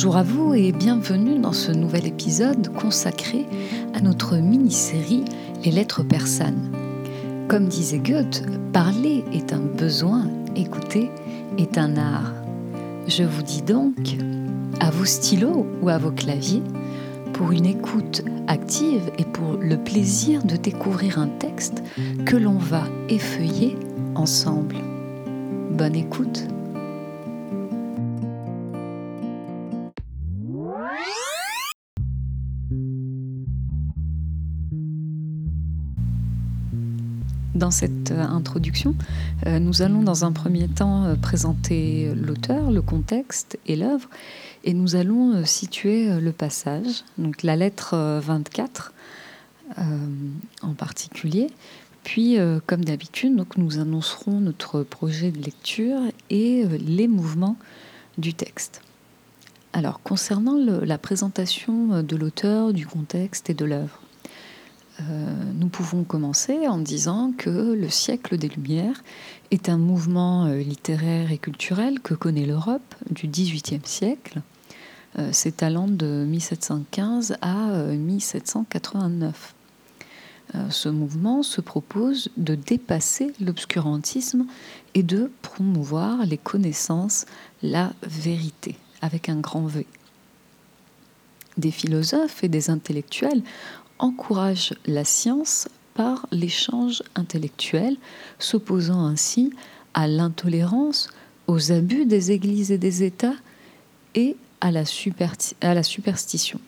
Bonjour à vous et bienvenue dans ce nouvel épisode consacré à notre mini-série Les lettres persanes. Comme disait Goethe, parler est un besoin, écouter est un art. Je vous dis donc, à vos stylos ou à vos claviers, pour une écoute active et pour le plaisir de découvrir un texte que l'on va effeuiller ensemble. Bonne écoute Dans cette euh, introduction, euh, nous allons dans un premier temps euh, présenter l'auteur, le contexte et l'œuvre, et nous allons situer le passage, donc la lettre 24 en particulier. Puis, comme d'habitude, nous annoncerons notre projet de lecture et les mouvements du texte. Alors, concernant la présentation de l'auteur, du contexte et de l'œuvre, euh, nous pouvons commencer en disant que le siècle des Lumières est un mouvement euh, littéraire et culturel que connaît l'Europe du XVIIIe siècle, euh, s'étalant de 1715 à 1789. Ce mouvement se propose de dépasser l'obscurantisme et de promouvoir les connaissances, la vérité, avec un grand V. Des philosophes et des intellectuels encourage la science par l'échange intellectuel, s'opposant ainsi à l'intolérance, aux abus des églises et des États et à la, superstition.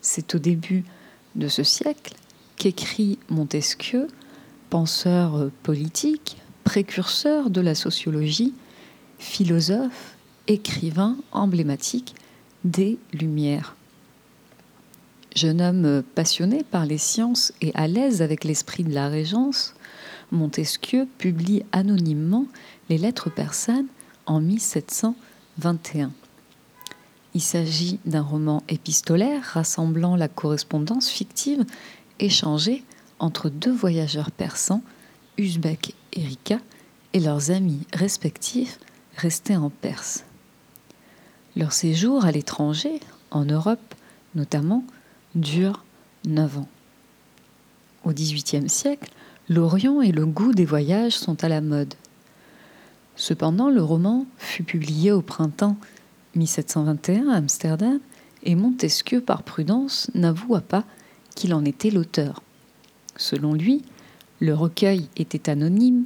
C'est au début de ce siècle qu'écrit Montesquieu, penseur politique, précurseur de la sociologie, philosophe, écrivain emblématique des Lumières. Jeune homme passionné par les sciences et à l'aise avec l'esprit de la Régence, Montesquieu publie anonymement les lettres persanes en 1721. Il s'agit d'un roman épistolaire rassemblant la correspondance fictive échangée entre deux voyageurs persans, Usbek et Rika, et leurs amis respectifs restés en Perse. Leur séjour à l'étranger, en Europe notamment, dure neuf ans. Au XVIIIe siècle, l'Orient et le goût des voyages sont à la mode. Cependant, le roman fut publié au printemps 1721 à Amsterdam et Montesquieu, par prudence, n'avoua pas qu'il en était l'auteur. Selon lui, le recueil était anonyme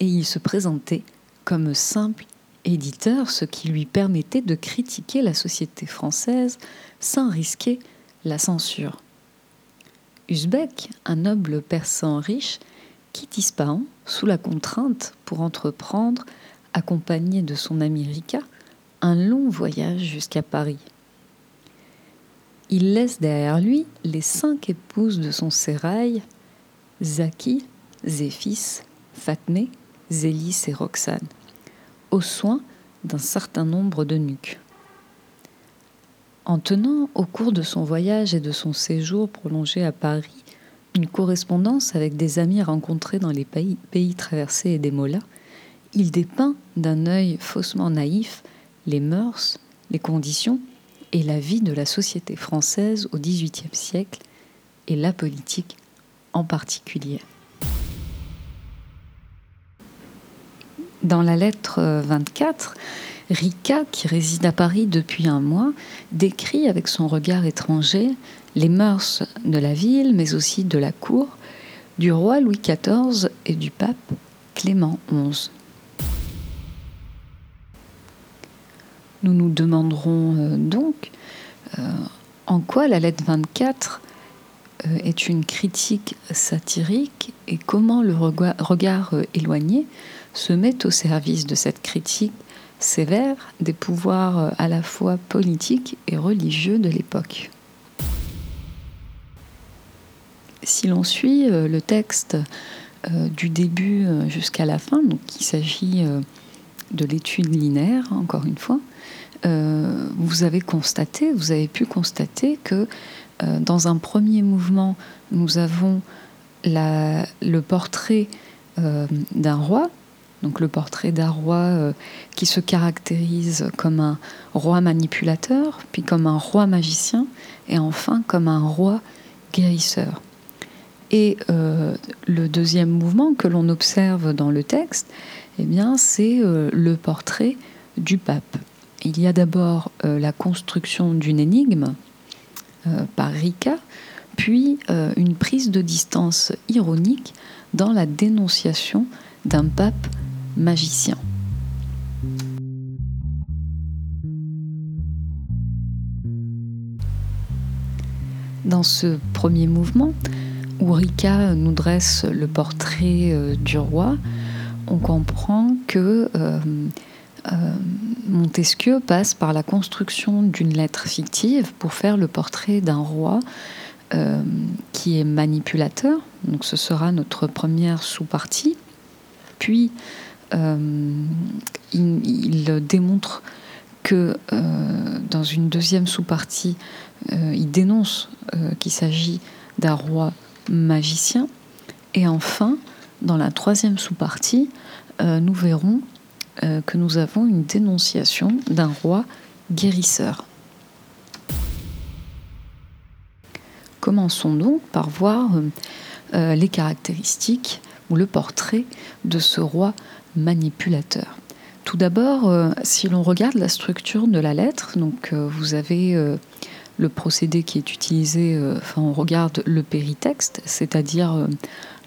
et il se présentait comme simple éditeur, ce qui lui permettait de critiquer la société française sans risquer la censure. Usbek, un noble persan riche, quitte Ispahan sous la contrainte pour entreprendre, accompagné de son ami Rika, un long voyage jusqu'à Paris. Il laisse derrière lui les cinq épouses de son sérail, Zaki, Zéphis, Fatmé, Zélis et Roxane, aux soins d'un certain nombre de nuques. En tenant, au cours de son voyage et de son séjour prolongé à Paris, une correspondance avec des amis rencontrés dans les pays, traversés et des mollas, il dépeint d'un œil faussement naïf les mœurs, les conditions et la vie de la société française au XVIIIe siècle et la politique en particulier. Dans la lettre 24, Rika, qui réside à Paris depuis un mois, décrit avec son regard étranger les mœurs de la ville, mais aussi de la cour, du roi Louis XIV et du pape Clément XI. Nous nous demanderons euh, donc euh, en quoi la lettre 24 euh, est une critique satirique et comment le regard éloigné se met au service de cette critique sévère des pouvoirs euh, à la fois politiques et religieux de l'époque. Si l'on suit euh, le texte euh, du début jusqu'à la fin, donc il s'agit de l'étude linéaire, encore une fois, vous avez constaté, vous avez pu constater que dans un premier mouvement, nous avons le portrait d'un roi Donc le portrait d'un roi qui se caractérise comme un roi manipulateur, puis comme un roi magicien, et enfin comme un roi guérisseur. Et le deuxième mouvement que l'on observe dans le texte, eh bien, c'est le portrait du pape. Il y a d'abord la construction d'une énigme par Rika, puis euh, une prise de distance ironique dans la dénonciation d'un pape magicien. Dans ce premier mouvement, où Rika nous dresse le portrait euh, du roi, on comprend que euh, Montesquieu passe par la construction d'une lettre fictive pour faire le portrait d'un roi euh, qui est manipulateur, donc ce sera notre première sous-partie. Puis, euh, il, démontre que euh, dans une deuxième sous-partie, il dénonce qu'il s'agit d'un roi magicien. Et enfin, dans la troisième sous-partie, nous verrons que nous avons une dénonciation d'un roi guérisseur. Commençons donc par voir euh, euh, les caractéristiques ou le portrait de ce roi manipulateur. Tout d'abord, euh, si l'on regarde la structure de la lettre, donc vous avez le procédé qui est utilisé, enfin on regarde le péritexte, c'est-à-dire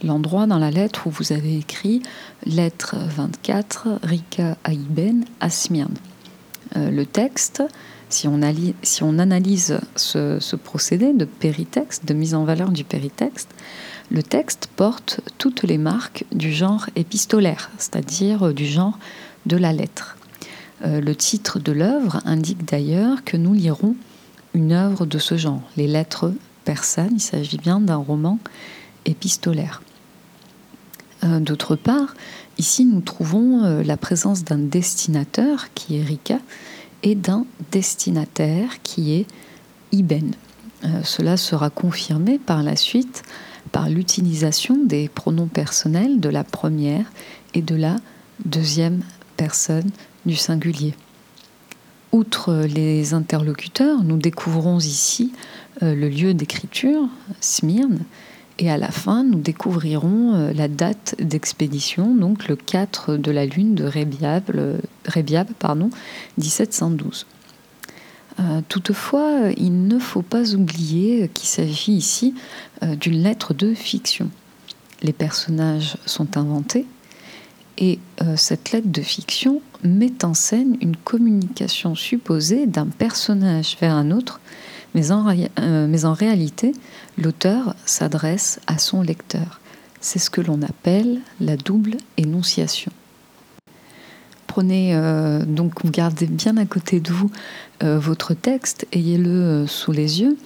l'endroit dans la lettre où vous avez écrit lettre 24, Rika Aïben à Smyrne. le texte si on, analyse ce, procédé de péritexte, de mise en valeur du péritexte, le texte porte toutes les marques du genre épistolaire, c'est-à-dire du genre de la lettre. Euh, le titre de l'œuvre indique d'ailleurs que nous lirons une œuvre de ce genre, les lettres persanes, il s'agit bien d'un roman épistolaire. Euh, d'autre part, ici nous trouvons euh, la présence d'un destinateur qui est Rika, et d'un destinataire qui est Iben. Euh, cela sera confirmé par la suite par l'utilisation des pronoms personnels de la première et de la deuxième personne du singulier. Outre les interlocuteurs, nous découvrons ici euh, le lieu d'écriture, Smyrne, et à la fin, nous découvrirons euh, la date d'expédition, donc le 4 de la lune de Rébiab, pardon, 1712. Euh, toutefois, il ne faut pas oublier qu'il s'agit ici euh, d'une lettre de fiction. Les personnages sont inventés et cette lettre de fiction met en scène une communication supposée d'un personnage vers un autre euh, mais en, réalité, l'auteur s'adresse à son lecteur. C'est ce que l'on appelle la double énonciation. Prenez euh, donc, gardez bien à côté de vous euh, votre texte, ayez-le sous les yeux.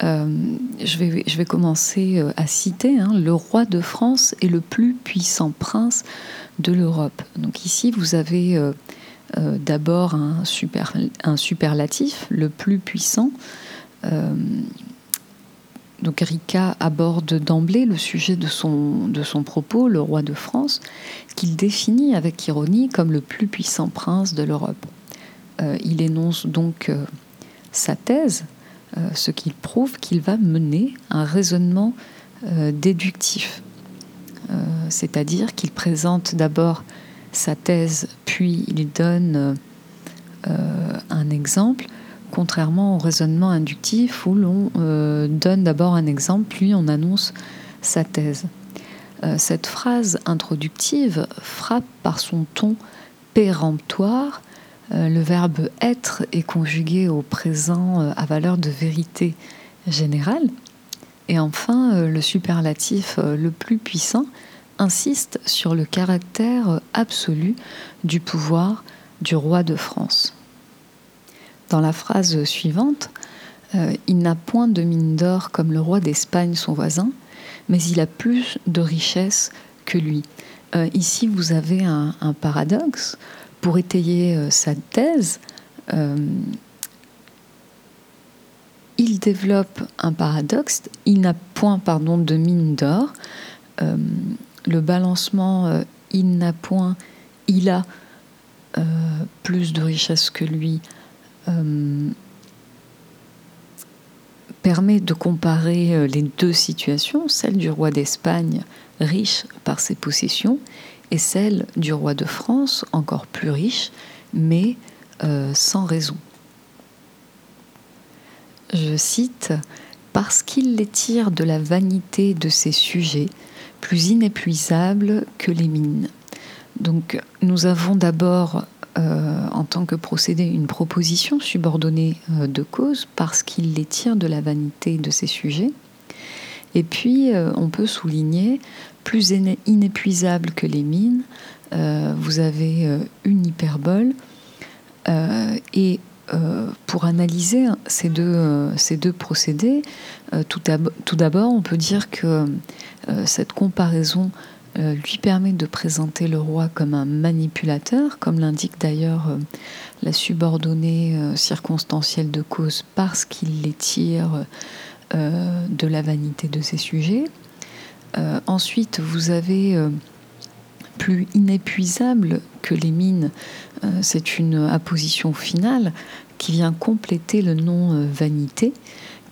je, vais, je, vais, commencer à citer hein, Le roi de France est le plus puissant prince de l'Europe. Donc ici, vous avez d'abord un, super, un superlatif, le plus puissant. Euh, donc Rika aborde d'emblée le sujet de son, propos, le roi de France, qu'il définit avec ironie comme le plus puissant prince de l'Europe. Euh, il énonce donc euh, sa thèse, ce qui prouve qu'il va mener un raisonnement déductif. C'est-à-dire qu'il présente d'abord sa thèse, puis il donne un exemple contrairement au raisonnement inductif où l'on euh, donne d'abord un exemple, puis on annonce sa thèse. Euh, cette phrase introductive frappe par son ton péremptoire. Euh, le verbe être est conjugué au présent à valeur de vérité générale. Et enfin, le superlatif le plus puissant insiste sur le caractère absolu du pouvoir du roi de France. Dans la phrase suivante, euh, il n'a point de mine d'or comme le roi d'Espagne, son voisin, mais il a plus de richesse que lui. Euh, ici, vous avez un, paradoxe. Pour étayer euh, sa thèse, il développe un paradoxe. Il n'a point pardon, de mine d'or. le balancement il n'a point, il a plus de richesse que lui, permet de comparer les deux situations, celle du roi d'Espagne, riche par ses possessions, et celle du roi de France, encore plus riche, mais sans raison. Je cite Parce qu'il les tire de la vanité de ses sujets, plus inépuisables que les mines. Donc nous avons d'abord euh, en tant que procédé une proposition subordonnée euh, de cause parce qu'il les tire de la vanité de ses sujets. Et puis euh, on peut souligner plus inépuisable que les mines, vous avez une hyperbole et pour analyser ces deux, ces deux procédés, tout d'abord, on peut dire que cette comparaison lui permet de présenter le roi comme un manipulateur, comme l'indique d'ailleurs la subordonnée circonstancielle de cause, parce qu'il les tire de la vanité de ses sujets. ensuite, vous avez plus inépuisable que les mines, euh, c'est une apposition finale qui vient compléter le nom euh, vanité,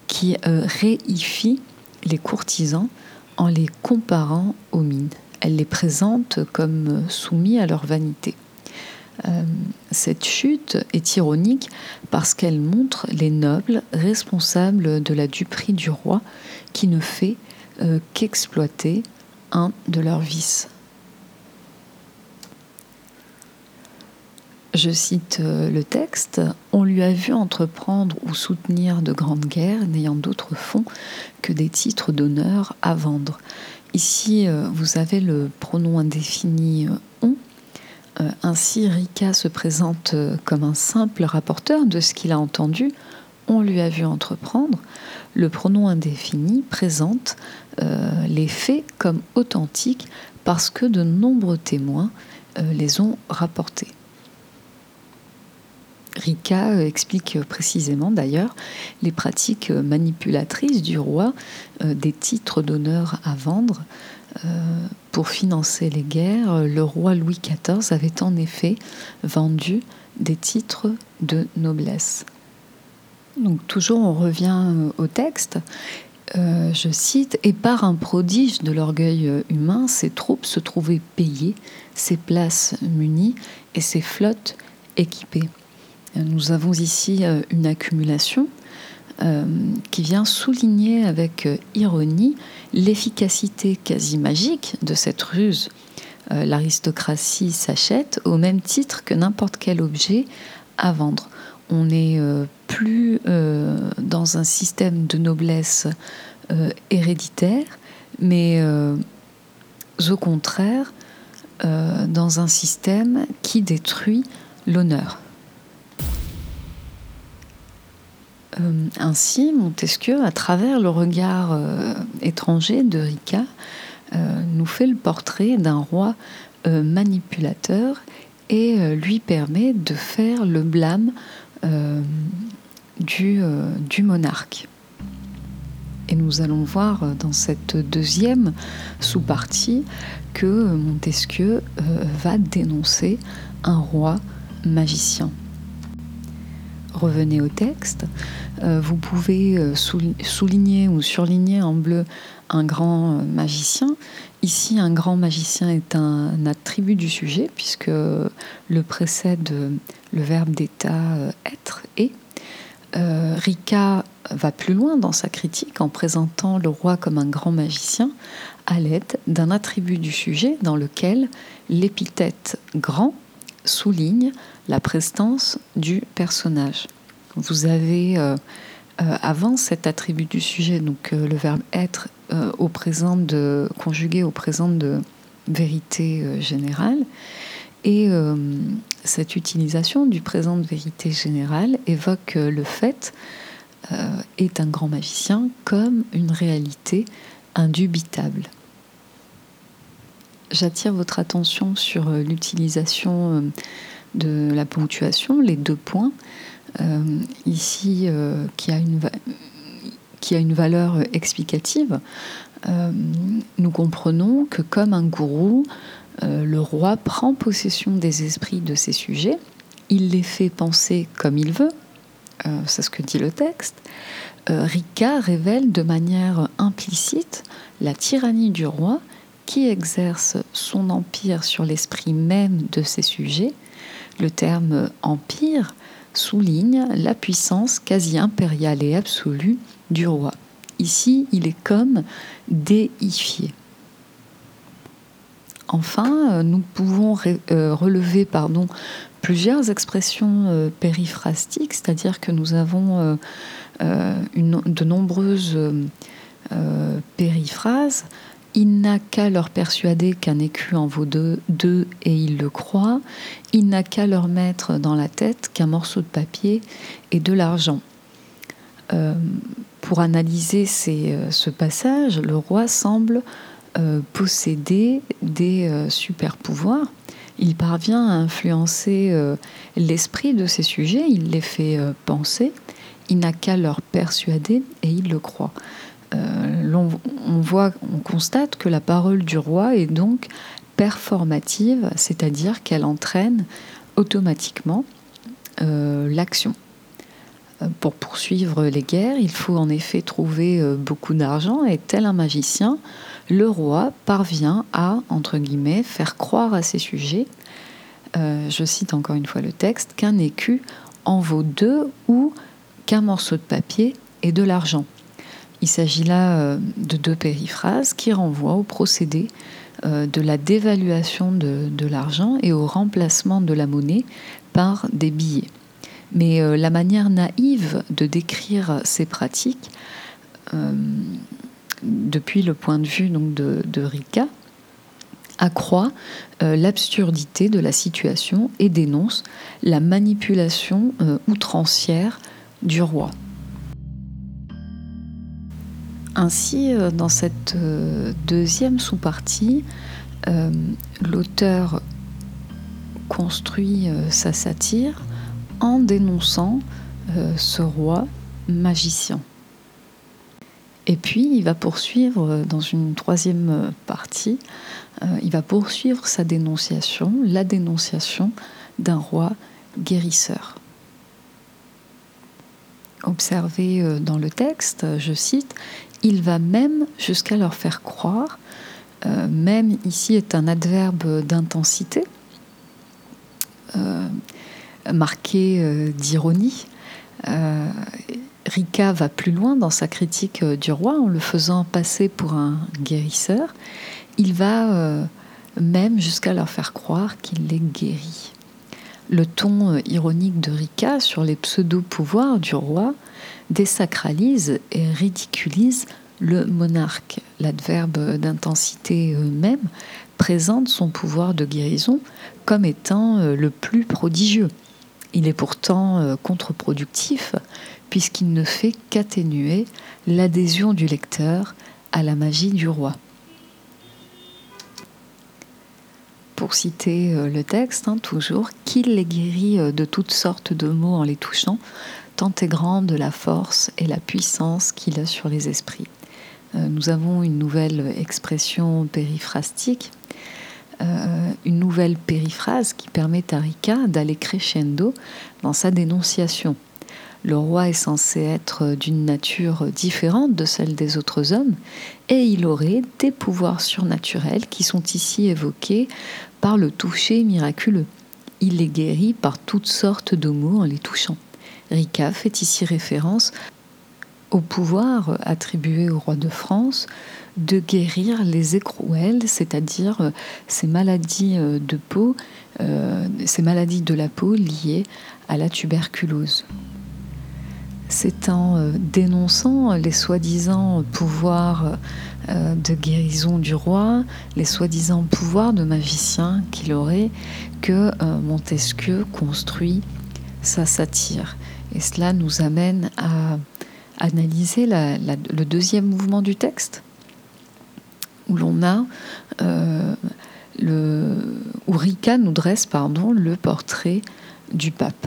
qui euh, réifie les courtisans en les comparant aux mines. Elle les présente comme soumis à leur vanité. cette chute est ironique parce qu'elle montre les nobles responsables de la duperie du roi qui ne fait qu'exploiter un de leurs vices. Je cite euh, le texte, On lui a vu entreprendre ou soutenir de grandes guerres n'ayant d'autre fond que des titres d'honneur à vendre. Ici, euh, vous avez le pronom indéfini euh, on. Ainsi, Rika se présente comme un simple rapporteur de ce qu'il a entendu. On lui a vu entreprendre. Le pronom indéfini présente les faits comme authentiques parce que de nombreux témoins les ont rapportés. Rika euh, explique précisément d'ailleurs les pratiques manipulatrices du roi euh, des titres d'honneur à vendre. Euh, pour financer les guerres, le roi Louis XIV avait en effet vendu des titres de noblesse. Donc toujours on revient au texte. je cite, Et par un prodige de l'orgueil humain, ses troupes se trouvaient payées, ses places munies et ses flottes équipées. Nous avons ici euh, une accumulation euh, qui vient souligner avec euh, ironie l'efficacité quasi magique de cette ruse. L'aristocratie s'achète au même titre que n'importe quel objet à vendre. On n'est plus dans un système de noblesse héréditaire, mais au contraire dans un système qui détruit l'honneur. Euh, ainsi, Montesquieu, à travers le regard euh, étranger de Rica, euh, nous fait le portrait d'un roi manipulateur et lui permet de faire le blâme du, du, monarque. Et nous allons voir dans cette deuxième sous-partie que Montesquieu va dénoncer un roi magicien. Revenez au texte. Euh, vous pouvez euh, souligner ou surligner en bleu un grand euh, magicien. Ici, un grand magicien est un attribut du sujet puisque le précède le verbe d'état être et. Rika va plus loin dans sa critique en présentant le roi comme un grand magicien à l'aide d'un attribut du sujet dans lequel l'épithète grand souligne la prestance du personnage. Vous avez euh, euh, avant cet attribut du sujet, donc euh, le verbe être au présent de conjugué au présent de vérité générale. Et cette utilisation du présent de vérité générale évoque le fait est un grand magicien comme une réalité indubitable. J'attire votre attention sur l'utilisation de la ponctuation, les deux points. Euh, ici euh, qui, a une valeur explicative, euh, nous comprenons que comme un gourou, le roi prend possession des esprits de ses sujets, il les fait penser comme il veut, c'est ce que dit le texte. Rika révèle de manière implicite la tyrannie du roi qui exerce son empire sur l'esprit même de ses sujets. Le terme empire souligne la puissance quasi impériale et absolue du roi. Ici, il est comme déifié. Enfin, nous pouvons euh, relever pardon, plusieurs expressions euh, périphrastiques, c'est-à-dire que nous avons euh, de nombreuses périphrases il n'a qu'à leur persuader qu'un écu en vaut deux, et ils le croient. Il n'a qu'à leur mettre dans la tête qu'un morceau de papier et de l'argent. Euh, pour analyser euh, ce passage, le roi semble euh, posséder des super pouvoirs. Il parvient à influencer l'esprit de ses sujets, il les fait penser, il n'a qu'à leur persuader et il le croit. Euh, on, constate que la parole du roi est donc performative, c'est-à-dire qu'elle entraîne automatiquement euh, l'action. Euh, pour poursuivre les guerres, il faut en effet trouver beaucoup d'argent et tel un magicien, le roi parvient à, faire croire à ses sujets, je cite encore une fois le texte, qu'un écu en vaut deux ou qu'un morceau de papier et de l'argent. Il s'agit là euh, de deux périphrases qui renvoient au procédé euh, de la dévaluation de, l'argent et au remplacement de la monnaie par des billets. Mais euh, la manière naïve de décrire ces pratiques, depuis le point de vue donc, de, Rika, accroît l'absurdité de la situation et dénonce la manipulation outrancière du roi. Ainsi, euh, dans cette euh, deuxième sous-partie, euh, l'auteur construit sa satire en dénonçant ce roi magicien. Et puis, il va poursuivre dans une troisième partie, il va poursuivre sa dénonciation, la dénonciation d'un roi guérisseur. Observez dans le texte, je cite, il va même jusqu'à leur faire croire, euh, même ici est un adverbe d'intensité, euh, marqué euh, d'ironie. Rika va plus loin dans sa critique du roi en le faisant passer pour un guérisseur. Il va même jusqu'à leur faire croire qu'il les guérit. Le ton ironique de Rika sur les pseudo-pouvoirs du roi désacralise et ridiculise le monarque. L'adverbe d'intensité même présente son pouvoir de guérison comme étant euh, le plus prodigieux. Il est pourtant euh, contre-productif puisqu'il ne fait qu'atténuer l'adhésion du lecteur à la magie du roi. Pour citer euh, le texte, hein, toujours, qu'il les guérit de toutes sortes de mots en les touchant, tant est la force et la puissance qu'il a sur les esprits. Euh, nous avons une nouvelle expression périphrastique, euh, une nouvelle périphrase qui permet à Rika d'aller crescendo dans sa dénonciation. Le roi est censé être d'une nature différente de celle des autres hommes et il aurait des pouvoirs surnaturels qui sont ici évoqués par le toucher miraculeux. Il les guérit par toutes sortes de mots en les touchant. Rika fait ici référence au pouvoir attribué au roi de France de guérir les écrouelles, c'est-à-dire euh, ces maladies euh, de peau, euh, ces maladies de la peau liées à la tuberculose. C'est en dénonçant les soi-disant pouvoirs de guérison du roi, les soi-disant pouvoirs de magicien qu'il aurait, que Montesquieu construit sa satire. Et cela nous amène à analyser le deuxième mouvement du texte, où l'on a euh, le, où Rika nous dresse pardon, le portrait du pape.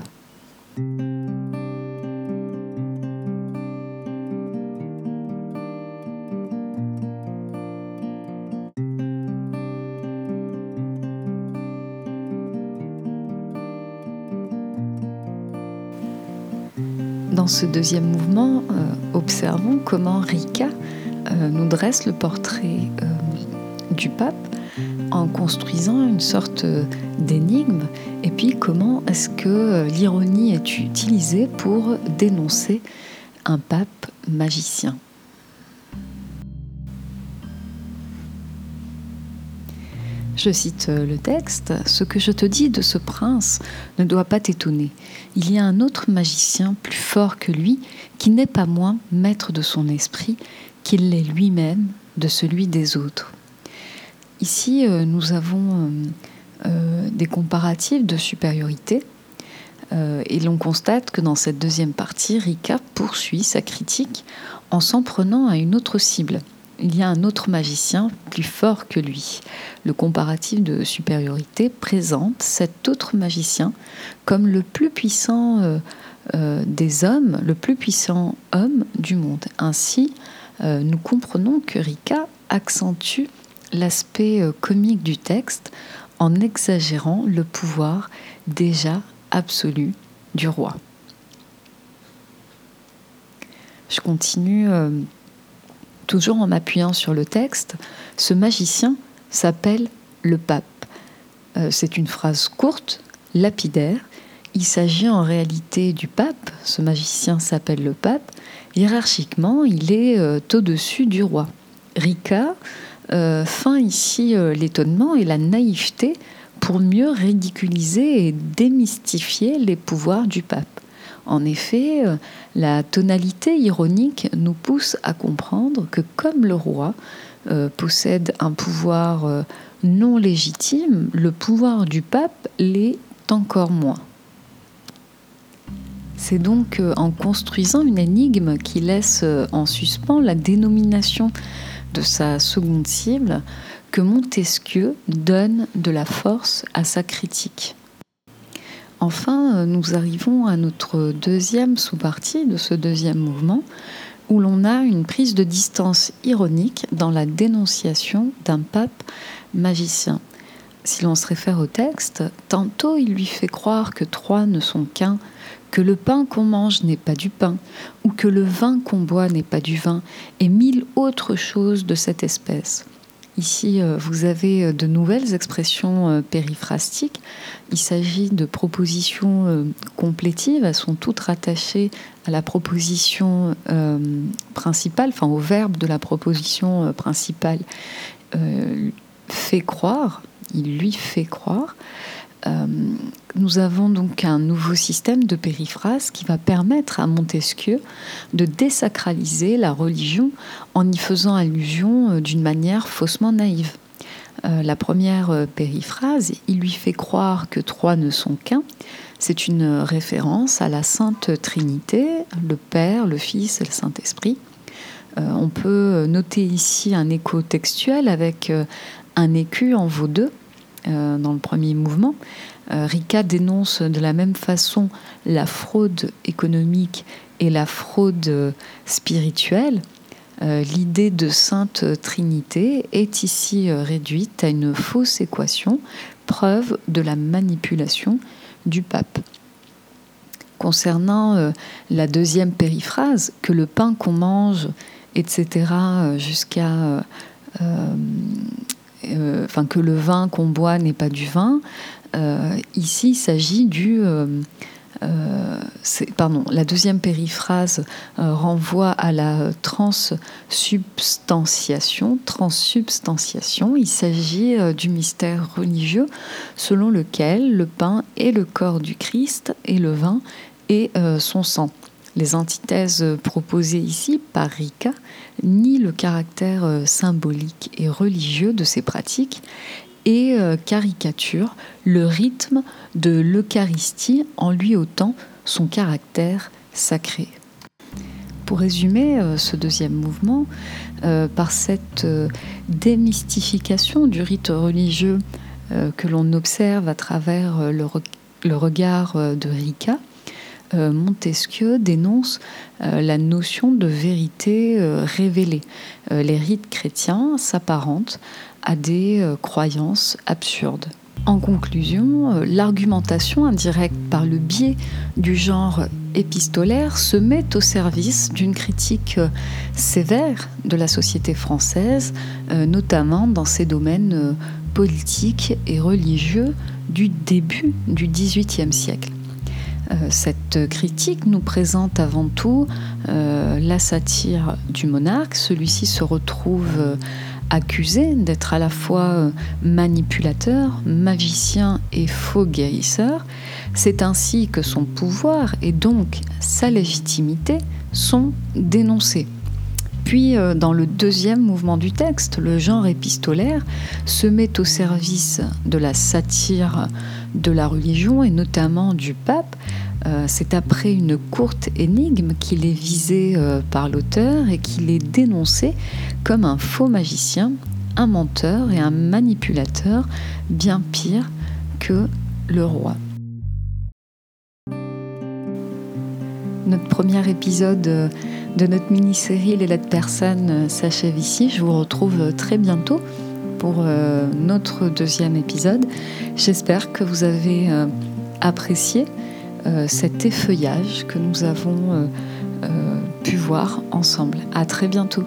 Dans ce deuxième mouvement, observons comment Rika nous dresse le portrait du pape en construisant une sorte d'énigme et puis comment est-ce que l'ironie est utilisée pour dénoncer un pape magicien? Je cite le texte, Ce que je te dis de ce prince ne doit pas t'étonner. Il y a un autre magicien plus fort que lui, qui n'est pas moins maître de son esprit qu'il l'est lui-même de celui des autres. Ici, euh, nous avons euh, euh, des comparatifs de supériorité. et l'on constate que dans cette deuxième partie, Rika poursuit sa critique en s'en prenant à une autre cible. Il y a un autre magicien plus fort que lui. Le comparatif de supériorité présente cet autre magicien comme le plus puissant des hommes, le plus puissant homme du monde. Ainsi, nous comprenons que Rika accentue l'aspect euh, comique du texte en exagérant le pouvoir déjà absolu du roi. Je continue euh, toujours en m'appuyant sur le texte. Ce magicien s'appelle le pape. Euh, c'est une phrase courte, lapidaire. Il s'agit en réalité du pape. Ce magicien s'appelle le pape. Hiérarchiquement, il est au-dessus du roi. Rika euh, fin ici euh, l'étonnement et la naïveté pour mieux ridiculiser et démystifier les pouvoirs du pape. En effet, euh, la tonalité ironique nous pousse à comprendre que comme le roi possède un pouvoir non légitime, le pouvoir du pape l'est encore moins. C'est donc en construisant une énigme qui laisse en suspens la dénomination de sa seconde cible que Montesquieu donne de la force à sa critique. Enfin, nous arrivons à notre deuxième sous-partie de ce deuxième mouvement, où l'on a une prise de distance ironique dans la dénonciation d'un pape magicien. Si l'on se réfère au texte, tantôt il lui fait croire que trois ne sont qu'un, que le pain qu'on mange n'est pas du pain, ou que le vin qu'on boit n'est pas du vin, et mille autres choses de cette espèce. Ici, euh, vous avez euh, de nouvelles expressions euh, périphrastiques. Il s'agit de propositions complétives. Elles sont toutes rattachées à la proposition principale, enfin au verbe de la proposition principale. fait croire, il lui fait croire. Euh, nous avons donc un nouveau système de périphrase qui va permettre à Montesquieu de désacraliser la religion en y faisant allusion euh, d'une manière faussement naïve. Euh, la première périphrase, il lui fait croire que trois ne sont qu'un. C'est une référence à la Sainte Trinité, le Père, le Fils et le Saint-Esprit. on peut noter ici un écho textuel avec un écu en vaut deux euh, dans le premier mouvement. Euh, Rika dénonce de la même façon la fraude économique et la fraude spirituelle. Euh, l'idée de Sainte Trinité est ici réduite à une fausse équation, preuve de la manipulation du pape. Concernant la deuxième périphrase, que le pain qu'on mange, etc., jusqu'à euh, enfin que le vin qu'on boit n'est pas du vin. Euh, ici, il s'agit du euh, pardon, la deuxième périphrase renvoie à la transsubstantiation. Transsubstantiation, il s'agit du mystère religieux selon lequel le pain est le corps du Christ et le vin est son sang. Les antithèses proposées ici par Rika nient le caractère euh, symbolique et religieux de ces pratiques et euh, caricaturent le rythme de l'Eucharistie en lui ôtant son caractère sacré. Pour résumer euh, ce deuxième mouvement, par cette démystification du rite religieux que l'on observe à travers le regard de Rika, euh, Montesquieu dénonce euh, la notion de vérité euh, révélée. les rites chrétiens s'apparentent à des croyances absurdes. En conclusion, l'argumentation indirecte par le biais du genre épistolaire se met au service d'une critique sévère de la société française, notamment dans ses domaines politiques et religieux du début du XVIIIe siècle. Cette critique nous présente avant tout la satire du monarque. Celui-ci se retrouve accusé d'être à la fois euh, manipulateur, magicien et faux guérisseur. C'est ainsi que son pouvoir et donc sa légitimité sont dénoncés. Puis, euh, dans le deuxième mouvement du texte, le genre épistolaire se met au service de la satire de la religion et notamment du pape. Euh, c'est après une courte énigme qu'il est visé euh, par l'auteur et qu'il est dénoncé comme un faux magicien, un menteur et un manipulateur bien pire que le roi. Notre premier épisode de notre mini-série Les lettres persanes s'achève ici. Je vous retrouve très bientôt pour euh, notre deuxième épisode. J'espère que vous avez euh, apprécié euh, cet effeuillage que nous avons pu voir ensemble. À très bientôt.